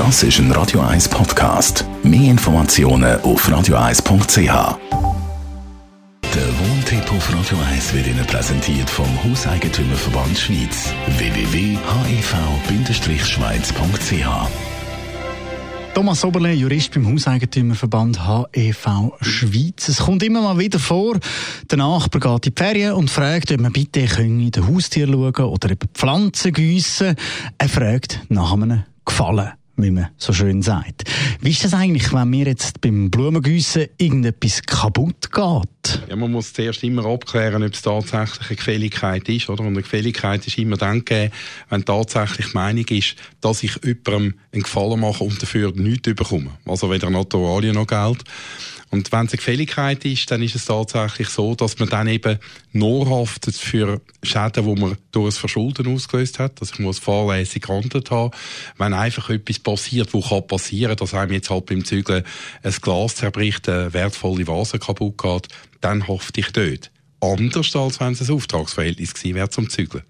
Das ist ein Radio 1 Podcast. Mehr Informationen auf radio1.ch. Der Wohntipp auf Radio 1 wird Ihnen präsentiert vom Hauseigentümerverband Schweiz. www.hev-schweiz.ch Thomas Oberle, Jurist beim Hauseigentümerverband HEV Schweiz. Es kommt immer mal wieder vor, der Nachbar geht in die Ferien und fragt, ob man bitte in den Haustier schauen oder eben Pflanzen gießen. Er fragt nach einem Gefallen wie man so schön sagt. Wie ist das eigentlich, wenn mir jetzt beim Blumengießen irgendetwas kaputt geht? Ja, man muss zuerst immer abklären, ob es tatsächlich eine Gefälligkeit ist. Oder? Und eine Gefälligkeit ist immer dann gegeben, wenn tatsächlich die Meinung ist, dass ich jemandem einen Gefallen mache und dafür nichts bekomme. Also weder Naturalien noch Geld. Und wenn es eine Gefälligkeit ist, dann ist es tatsächlich so, dass man dann eben nur haftet für Schäden, die man durch das Verschulden ausgelöst hat. Also ich muss fahrlässig gehandelt haben. Wenn einfach etwas passiert, wo kann passieren, dass einem jetzt halt beim Zügeln ein Glas zerbricht, eine wertvolle Vase kaputt geht, dann hafte ich dort. Anders als wenn es ein Auftragsverhältnis gewesen wäre zum Zügeln.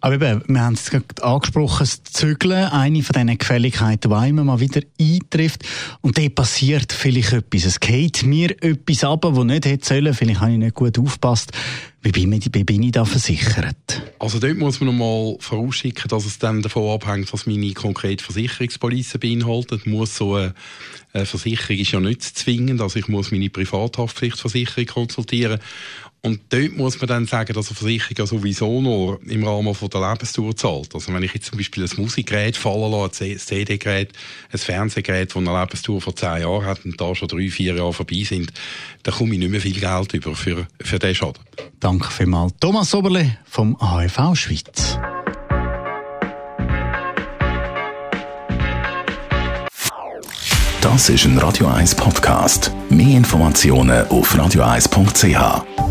Aber eben, wir haben es gerade angesprochen, das Zügeln, eine von diesen Gefälligkeiten, die immer mal wieder eintrifft. Und da passiert vielleicht etwas. Es geht mir etwas ab, das nicht hätte sollen. Vielleicht habe ich nicht gut aufgepasst. Wie bin, ich, wie bin ich da versichert? Also dort muss man nochmal vorausschicken, dass es dann davon abhängt, was meine konkrete Versicherungspolice beinhaltet. Muss so eine Versicherung ist ja nicht zwingend, also ich muss meine Privathaftpflichtversicherung konsultieren. Und dort muss man dann sagen, dass eine Versicherung ja sowieso nur im Rahmen von der Lebensdauer zahlt. Also wenn ich jetzt zum Beispiel ein Musikgerät fallen lasse, ein CD-Gerät, ein Fernsehgerät, das eine Lebensdauer von zehn Jahren hat und da schon drei, vier Jahre vorbei sind, dann komme ich nicht mehr viel Geld über für, für diesen Schaden. Danke vielmals. Thomas Oberle vom AFV Schweiz. Das ist ein Radio 1 Podcast. Mehr Informationen auf radio1.ch.